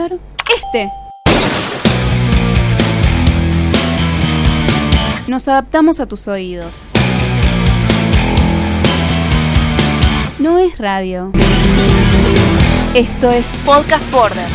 Este. Nos adaptamos a tus oídos. No es radio. Esto es Podcast Border.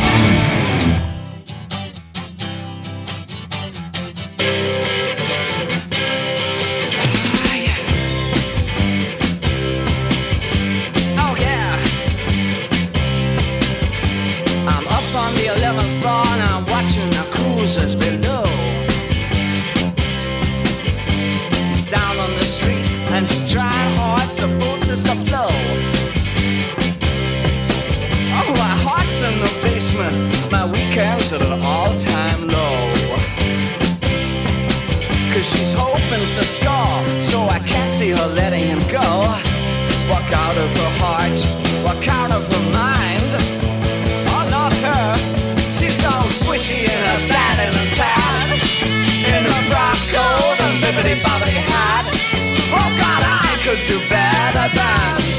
Could do better than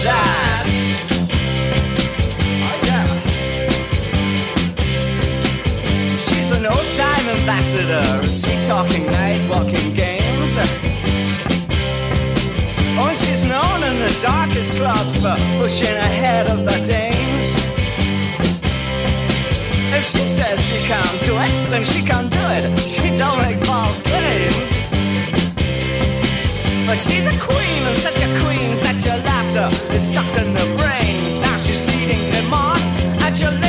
that. Oh, yeah. She's an old time ambassador, sweet talking night walking games. Oh, and she's known in the darkest clubs for pushing ahead of the dames. If she says she can't do it, then she can't do it. She don't make false claims. But she's a queen, and such a queen, such a laughter is sucked in the brains. Now she's leading them on, and she'll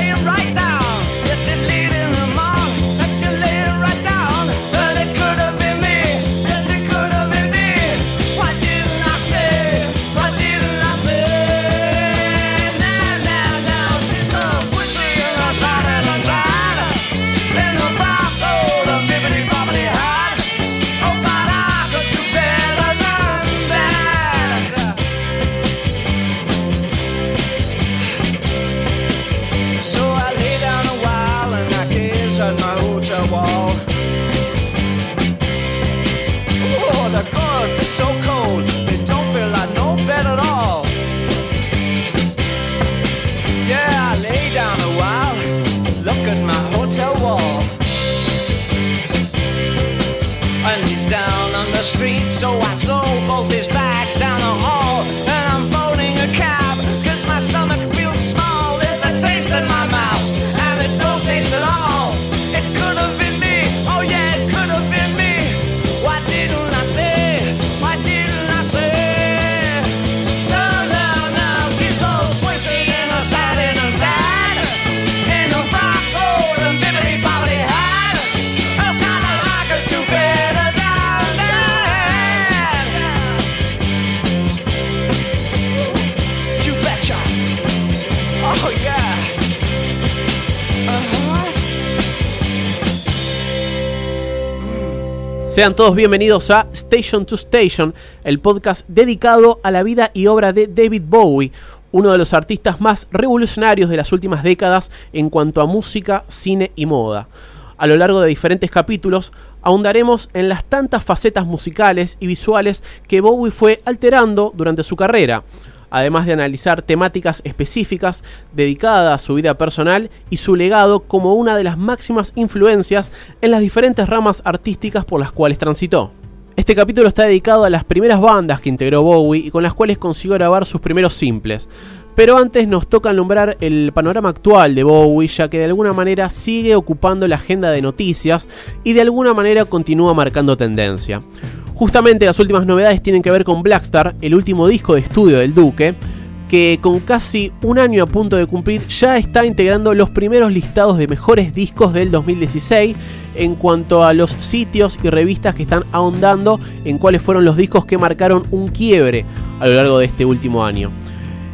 Sean todos bienvenidos a Station to Station, el podcast dedicado a la vida y obra de David Bowie, uno de los artistas más revolucionarios de las últimas décadas en cuanto a música, cine y moda. A lo largo de diferentes capítulos ahondaremos en las tantas facetas musicales y visuales que Bowie fue alterando durante su carrera, además de analizar temáticas específicas dedicadas a su vida personal y su legado como una de las máximas influencias en las diferentes ramas artísticas por las cuales transitó. Este capítulo está dedicado a las primeras bandas que integró Bowie y con las cuales consiguió grabar sus primeros simples. Pero antes nos toca nombrar el panorama actual de Bowie, ya que de alguna manera sigue ocupando la agenda de noticias y de alguna manera continúa marcando tendencia. Justamente las últimas novedades tienen que ver con Blackstar, el último disco de estudio del Duque, que con casi un año a punto de cumplir ya está integrando los primeros listados de mejores discos del 2016 en cuanto a los sitios y revistas que están ahondando en cuáles fueron los discos que marcaron un quiebre a lo largo de este último año.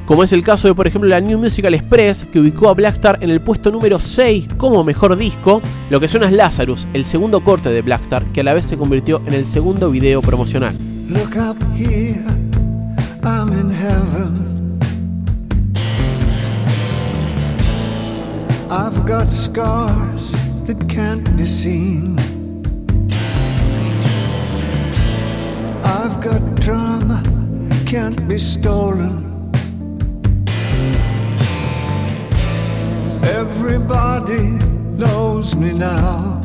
Como es el caso de por ejemplo la New Musical Express que ubicó a Blackstar en el puesto número 6 como mejor disco, lo que suena es Lazarus, el segundo corte de Blackstar que a la vez se convirtió en el segundo video promocional. Look up here, I'm in heaven. I've got scars that can't be seen. I've got drama, can't be stolen. Everybody knows me now.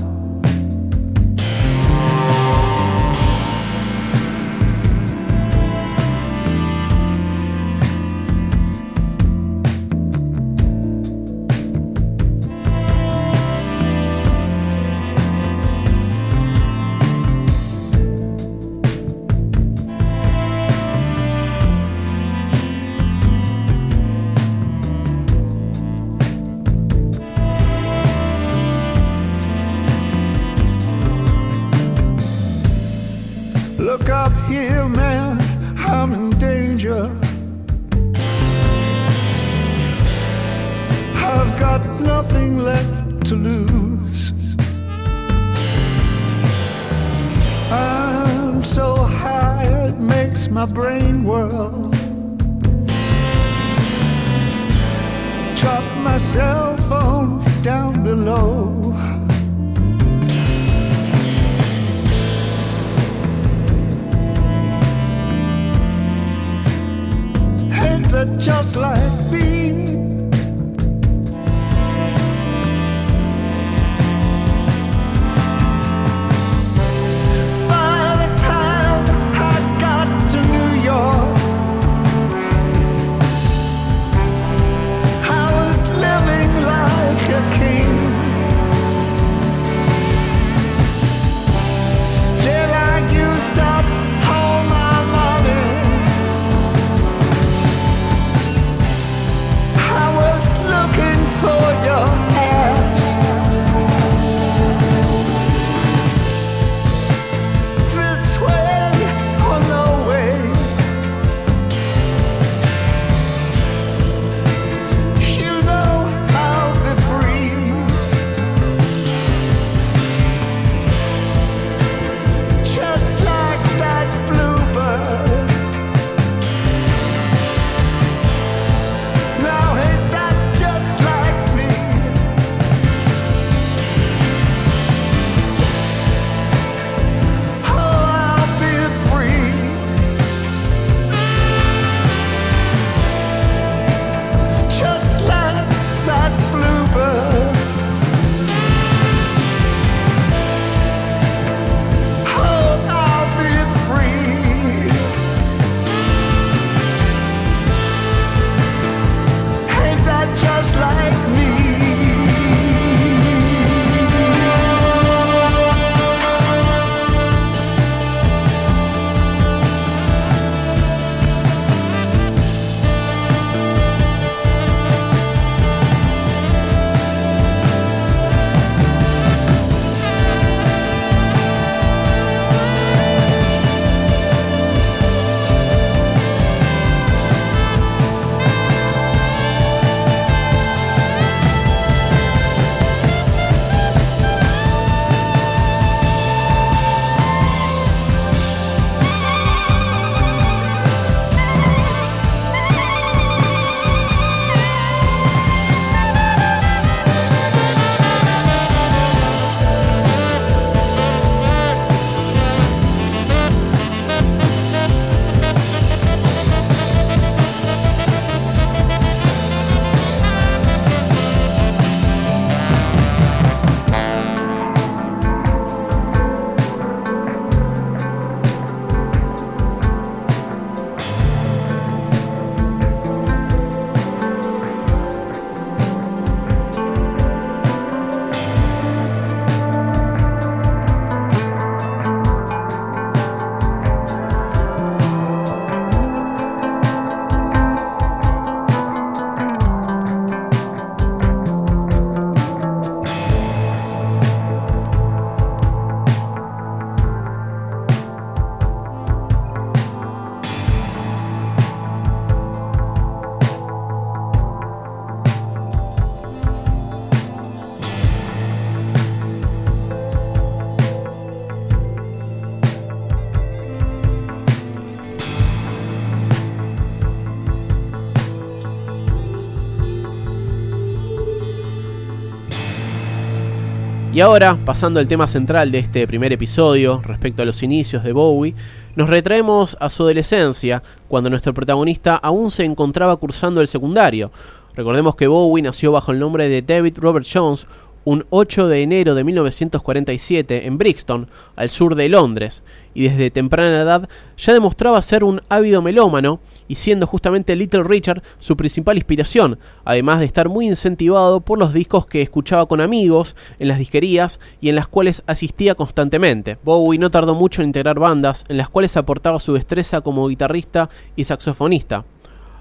Y ahora, pasando al tema central de este primer episodio, respecto a los inicios de Bowie, nos retraemos a su adolescencia, cuando nuestro protagonista aún se encontraba cursando el secundario. Recordemos que Bowie nació bajo el nombre de David Robert Jones, un 8 de enero de 1947 en Brixton, al sur de Londres, y desde temprana edad ya demostraba ser un ávido melómano y siendo justamente Little Richard su principal inspiración, además de estar muy incentivado por los discos que escuchaba con amigos, en las disquerías y en las cuales asistía constantemente. Bowie no tardó mucho en integrar bandas en las cuales aportaba su destreza como guitarrista y saxofonista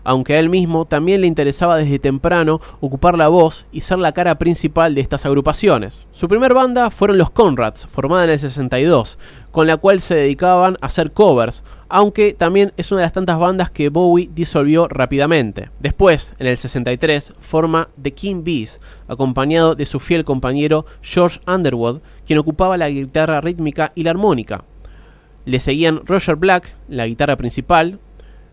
aunque a él mismo también le interesaba desde temprano ocupar la voz y ser la cara principal de estas agrupaciones. Su primer banda fueron los Conrads, formada en el 62, con la cual se dedicaban a hacer covers, aunque también es una de las tantas bandas que Bowie disolvió rápidamente. Después, en el 63, forma The King Bees, acompañado de su fiel compañero George Underwood, quien ocupaba la guitarra rítmica y la armónica. Le seguían Roger Black, la guitarra principal,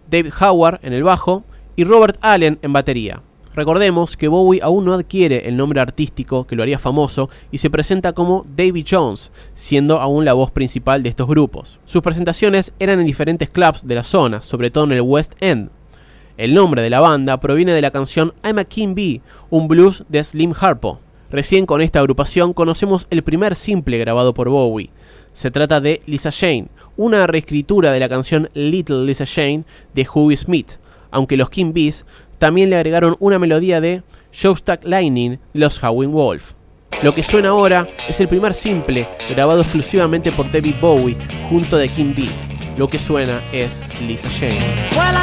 David Howard en el bajo y Robert Allen en batería. Recordemos que Bowie aún no adquiere el nombre artístico que lo haría famoso y se presenta como Davy Jones, siendo aún la voz principal de estos grupos. Sus presentaciones eran en diferentes clubs de la zona, sobre todo en el West End. El nombre de la banda proviene de la canción I'm a King Bee, un blues de Slim Harpo. Recién con esta agrupación conocemos el primer simple grabado por Bowie. Se trata de Lisa Jane, una reescritura de la canción Little Lisa Jane de Hughie Smith, aunque los King Bees también le agregaron una melodía de Showstack Lightning de los Howling Wolf. Lo que suena ahora es el primer simple grabado exclusivamente por David Bowie junto de King Bees. Lo que suena es Lisa. Well,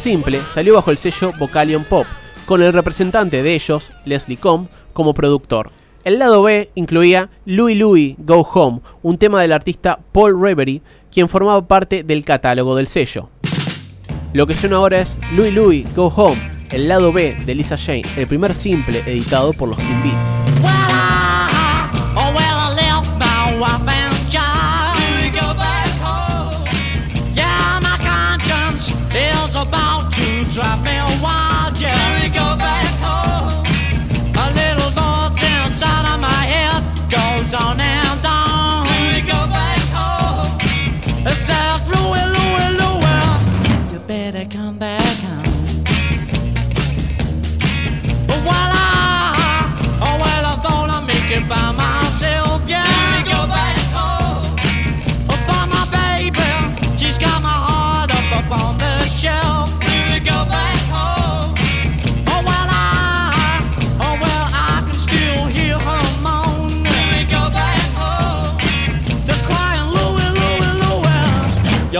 simple salió bajo el sello Vocalion Pop, con el representante de ellos, Leslie Combe, como productor. El lado B incluía Louie Louie Go Home, un tema del artista Paul Reverie, quien formaba parte del catálogo del sello. Lo que suena ahora es Louie Louie Go Home, el lado B de Lisa Jane, el primer simple editado por los King Bees.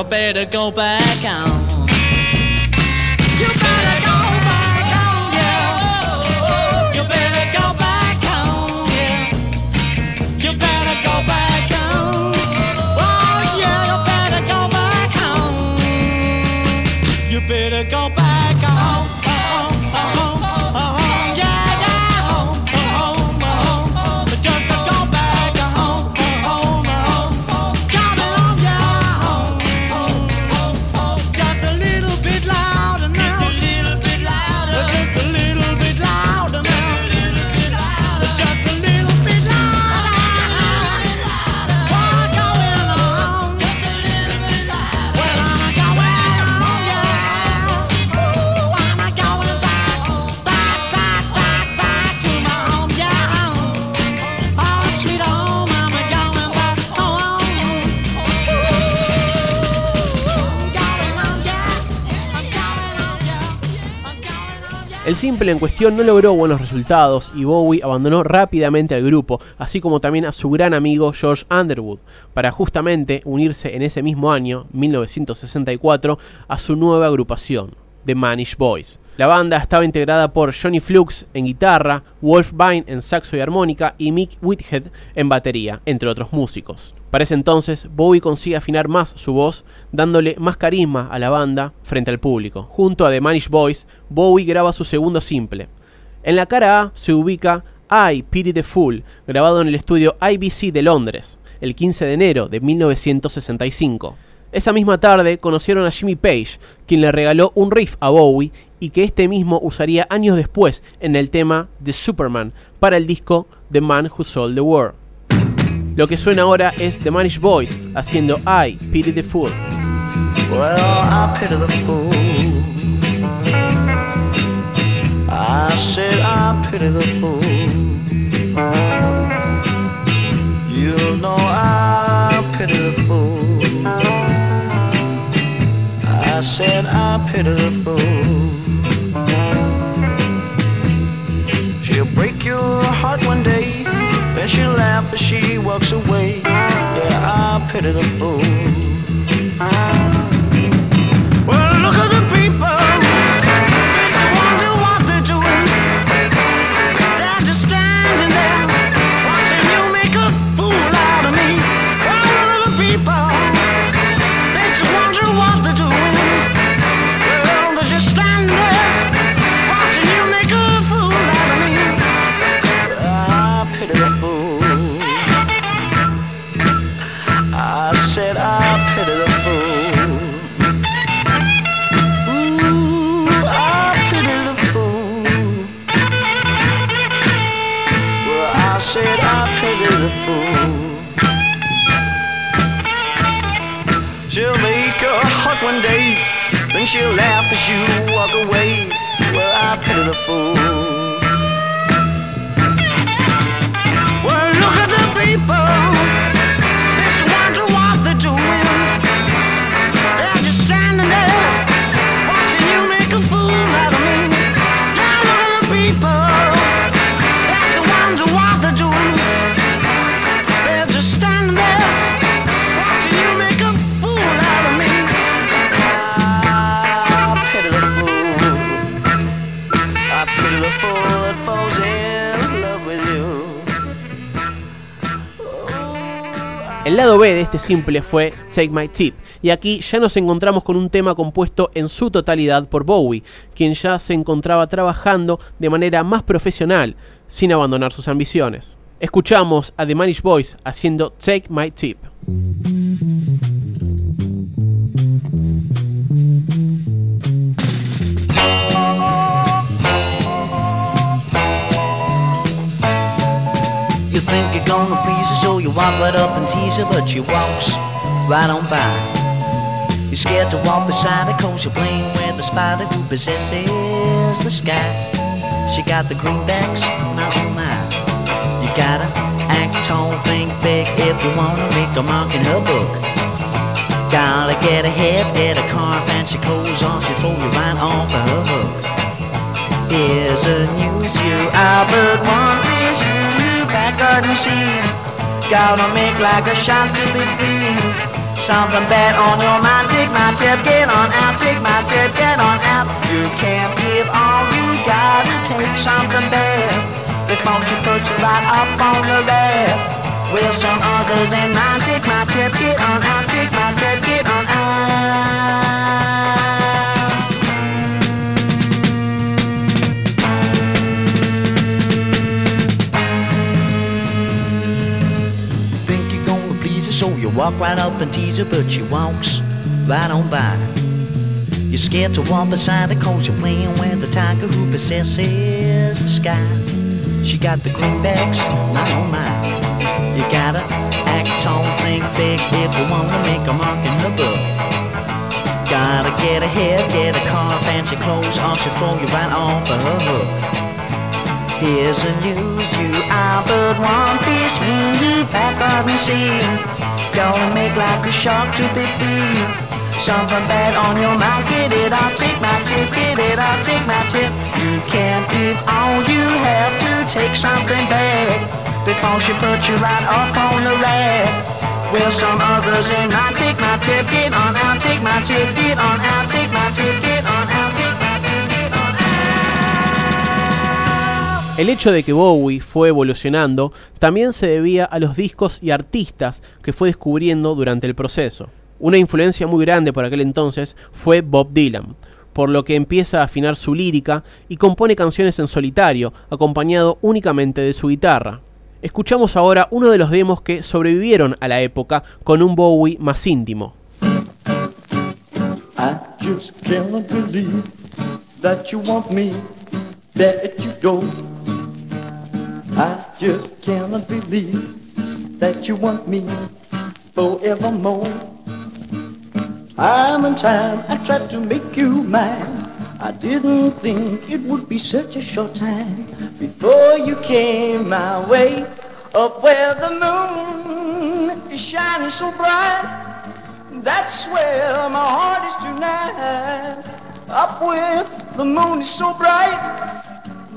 You better go back home. Simple en cuestión no logró buenos resultados y Bowie abandonó rápidamente al grupo, así como también a su gran amigo George Underwood, para justamente unirse en ese mismo año, 1964, a su nueva agrupación, The Manish Boys. La banda estaba integrada por Johnny Flux en guitarra, Wolf Vine en saxo y armónica y Mick Whithead en batería, entre otros músicos. Para ese entonces, Bowie consigue afinar más su voz, dándole más carisma a la banda frente al público. Junto a The Manish Boys, Bowie graba su segundo simple. En la cara A se ubica I Pity the Fool, grabado en el estudio IBC de Londres, el 15 de enero de 1965. Esa misma tarde conocieron a Jimmy Page, quien le regaló un riff a Bowie y que este mismo usaría años después en el tema The Superman para el disco The Man Who Sold the World. Lo que suena ahora es The Manish Boys haciendo I Pity the Fool. You know I pity the fool. I said I pity the fool. She'll break your heart one day, then she'll laugh as she walks away. Yeah, I pity you walk away. Well, I pity the fool. Lado B de este simple fue Take My Tip, y aquí ya nos encontramos con un tema compuesto en su totalidad por Bowie, quien ya se encontraba trabajando de manera más profesional, sin abandonar sus ambiciones. Escuchamos a The Manish Boys haciendo Take My Tip. You walk right up and tease her, but she walks right on by. You're scared to walk beside her, cause you're playing with the spider who possesses the sky. She got the greenbacks, not oh my. You gotta act tall, think big if you wanna make a mark in her book. Gotta get ahead, get a car, fancy clothes on, she throw you right off of her hook. A news you Albert one is you you back garden scene Gotta make like a shot to be free Something bad on your mind Take my tip, get on out Take my tip, get on out. You can't give all you gotta take something bad. Before she puts you right up on the bed? With some others in mind Take my tip, get on out Take my tip, so you walk right up and tease her, but she walks right on by. You're scared to walk beside her cause you're playing with the tiger who possesses the sky. She got the greenbacks, not on mine. You gotta act tall, think big if you wanna make a mark in her book. Gotta get ahead, get a car, fancy clothes, or she'll throw you right off of her hook. Here's the news, you are but one fish in the back of the sea. Gonna make like a shark to be free. Something bad on your mind, get it off, take my tip, get it off, take my tip. You can't give all you have to take something back before she puts you right up on the rack. Well, some others ain't not take my tip, get on out, take my tip, get on out, take my tip, get on out, El hecho de que Bowie fue evolucionando también se debía a los discos y artistas que fue descubriendo durante el proceso. Una influencia muy grande por aquel entonces fue Bob Dylan, por lo que empieza a afinar su lírica y compone canciones en solitario, acompañado únicamente de su guitarra. Escuchamos ahora uno de los demos que sobrevivieron a la época con un Bowie más íntimo. I just cannot believe that you want me forevermore. Time and time I tried to make you mine. I didn't think it would be such a short time before you came my way. Up where the moon is shining so bright. That's where my heart is tonight. Up where the moon is so bright.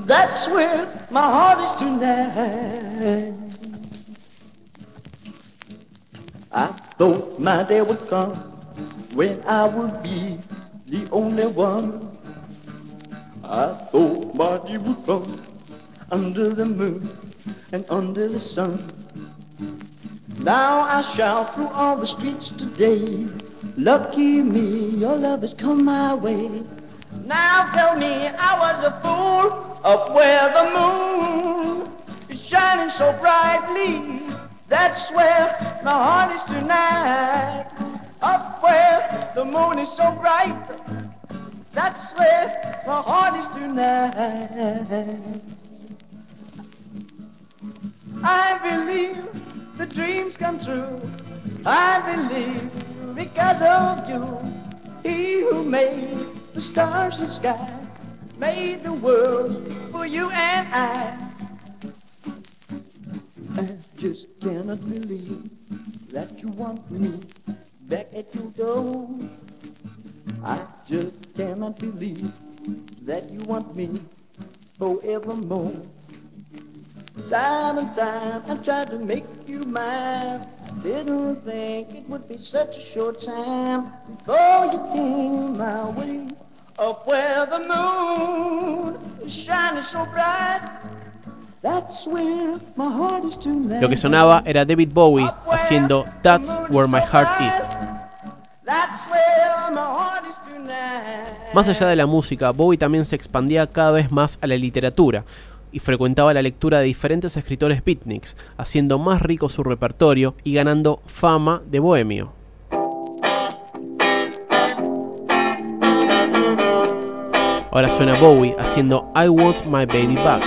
That's where my heart is tonight. I thought my day would come when I would be the only one. I thought my day would come under the moon and under the sun. Now I shout through all the streets today. Lucky me, your love has come my way. Now tell me I was a fool up where the moon is shining so brightly. That's where my heart is tonight. Up where the moon is so bright. That's where my heart is tonight. I believe the dreams come true. I believe because of you. He who made the stars and sky made the world for you and I. I just cannot believe that you want me back at your door. I just cannot believe that you want me forevermore. Time and time I tried to make you mine. Didn't think it would be such a short time before you came my way. Up where the moon is shining so bright. That's where my heart is tonight. Lo que sonaba era David Bowie haciendo That's Where My Heart Is. Más allá de la música, Bowie también se expandía cada vez más a la literatura y frecuentaba la lectura de diferentes escritores beatniks, haciendo más rico su repertorio y ganando fama de bohemio. Ahora suena Bowie haciendo I Want My Baby Back.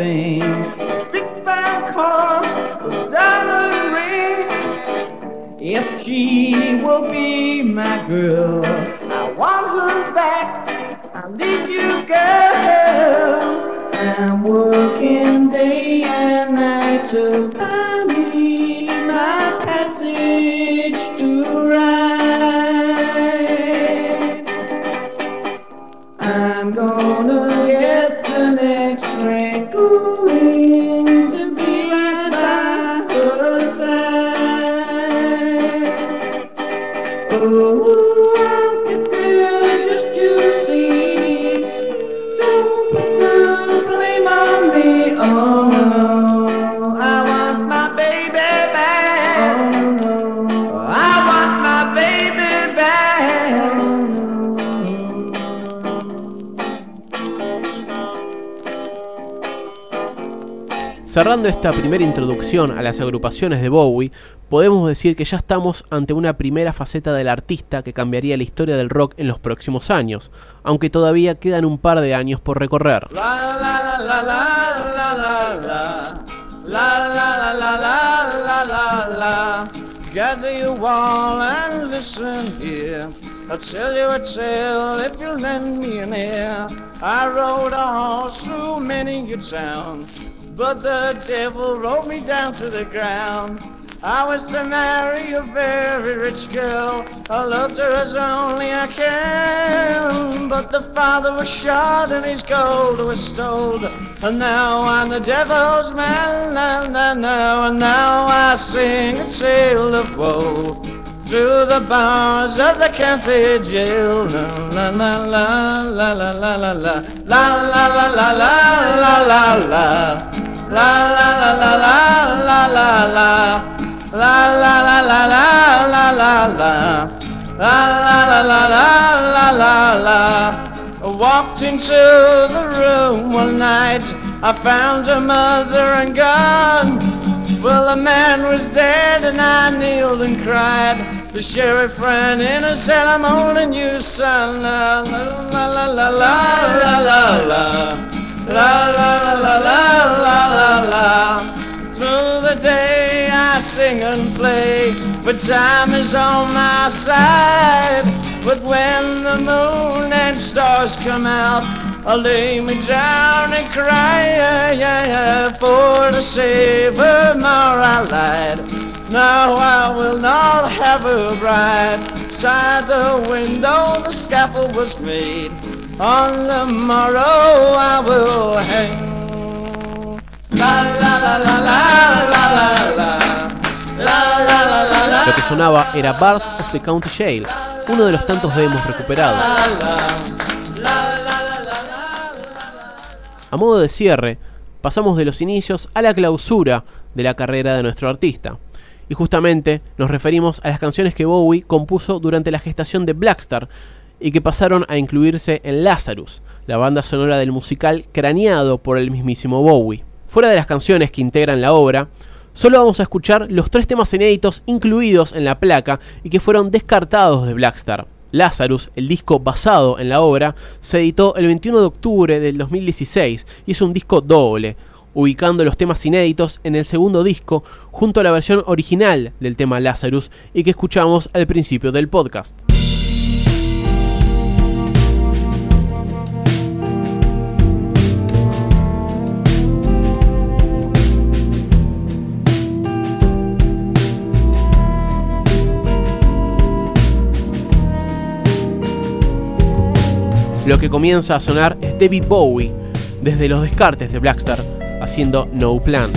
thing. Big bag car, diamond ring. If she will be my girl, I want her back. I need you, girl. I'm working day and night to. Cerrando esta primera introducción a las agrupaciones de Bowie, podemos decir que ya estamos ante una primera faceta del artista que cambiaría la historia del rock en los próximos años, aunque todavía quedan un par de años por recorrer. I'll tell you a tale if you'll lend me an ear I rode a horse through many a town But the devil rode me down to the ground I was to marry a very rich girl. I loved her as only I can. But the father was shot and his gold was stole. And now I'm the devil's man. And now, and now I sing a tale of woe. Through the bars of the county jail. La la la la la la la la la la la la la la la la La la la la la la la la La la la la la la la la La la la la la walked into the room one night I found her mother and gone Well the man was dead and I kneeled and cried The sheriff ran in and said I'm holding you son la la la la la la la La la la la la la sing and play, but time is on my side. But when the moon and stars come out, I'll lay me down and cry, yeah, yeah, yeah, for to save her more I lied. Now I will not have a bride. Side the window the scaffold was made. On the morrow I will hang. La la la la la la la la. Lo que sonaba era Bars of the County Jail, uno de los tantos demos recuperados. A modo de cierre, pasamos de los inicios a la clausura de la carrera de nuestro artista. Y justamente nos referimos a las canciones que Bowie compuso durante la gestación de Blackstar y que pasaron a incluirse en Lazarus, la banda sonora del musical craneado por el mismísimo Bowie. Fuera de las canciones que integran la obra, solo vamos a escuchar los tres temas inéditos incluidos en la placa y que fueron descartados de Blackstar. Lazarus, el disco basado en la obra, se editó el 21 de octubre del 2016 y es un disco doble, ubicando los temas inéditos en el segundo disco junto a la versión original del tema Lazarus y que escuchamos al principio del podcast. Lo que comienza a sonar es David Bowie, desde los descartes de Blackstar, haciendo No Plan.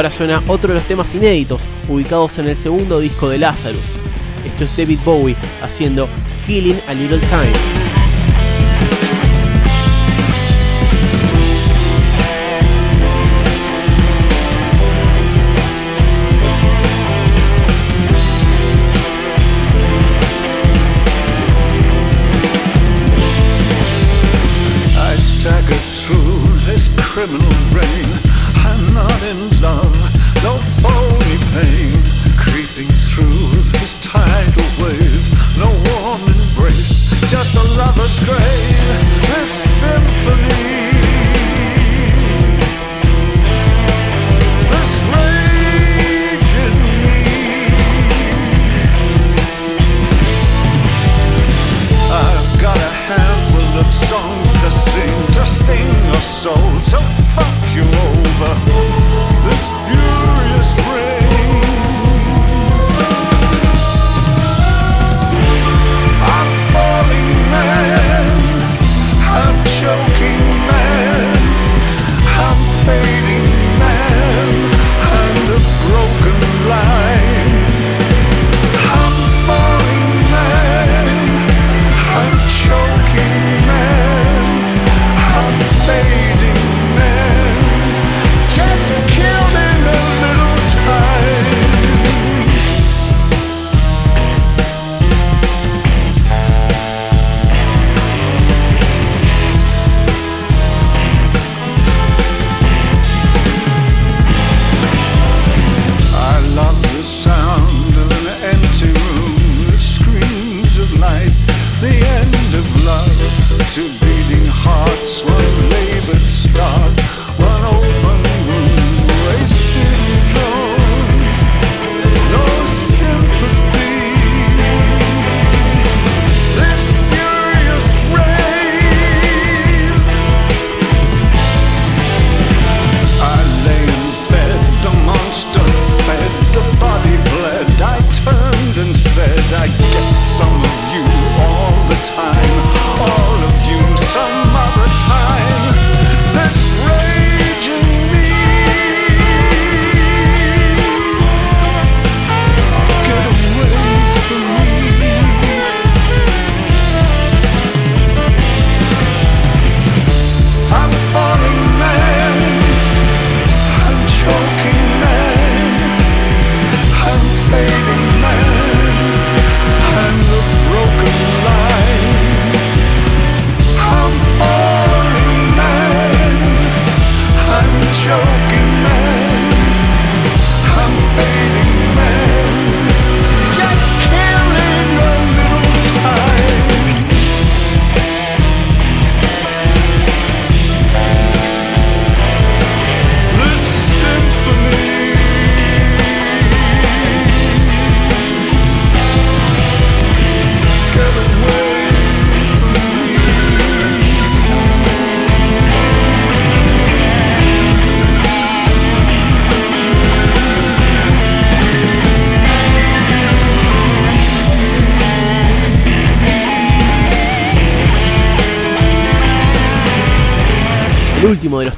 Ahora suena otro de los temas inéditos, ubicados en el segundo disco de Lazarus. Esto es David Bowie haciendo Killing a Little Time.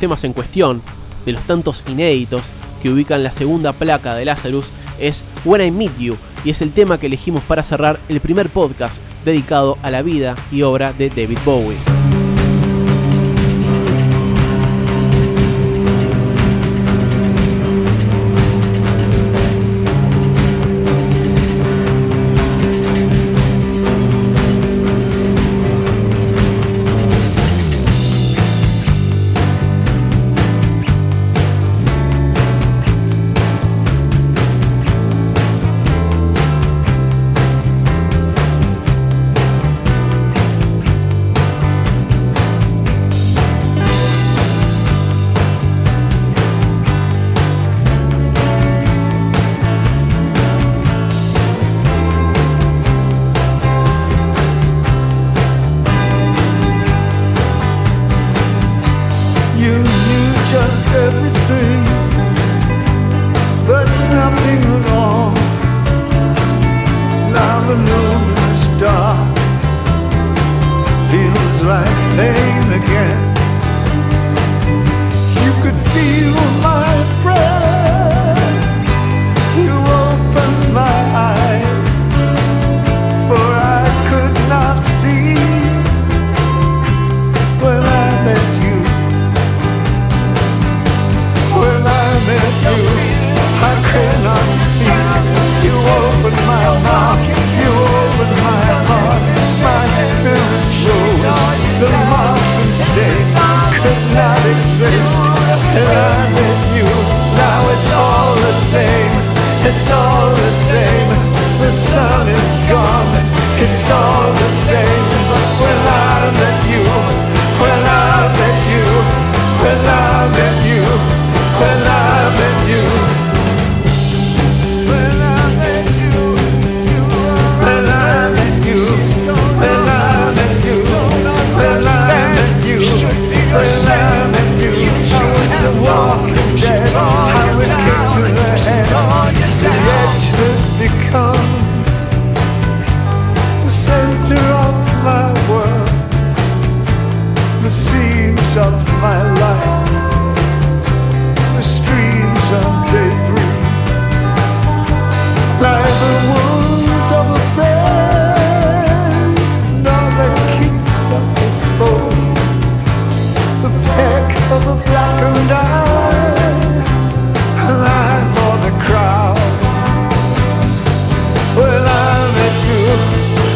temas en cuestión, de los tantos inéditos que ubican la segunda placa de Lazarus, es When I Meet You, y es el tema que elegimos para cerrar el primer podcast dedicado a la vida y obra de David Bowie.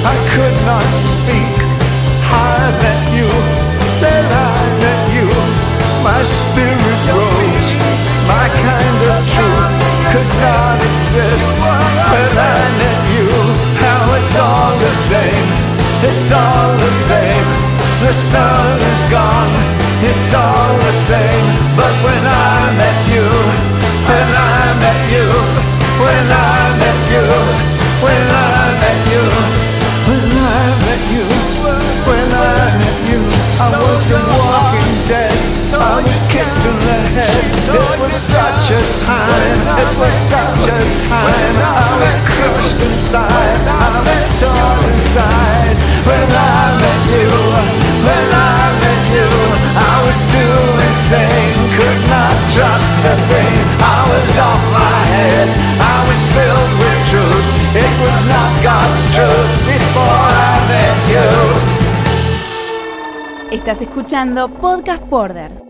I could not speak. I met you, then I met you. My spirit rose, my kind of truth could not exist. When I met you, how it's all the same, it's all the same. The sun is gone, it's all the same. But when I met I was the walking dead. I was kicked in the head. It was such a time. It was such a time. I was crushed inside. I was torn inside. When I met you, when I met you, I was too insane. Could not trust a thing. I was off my head. I was filled with truth. It was not God's truth Estás escuchando Podcast Border.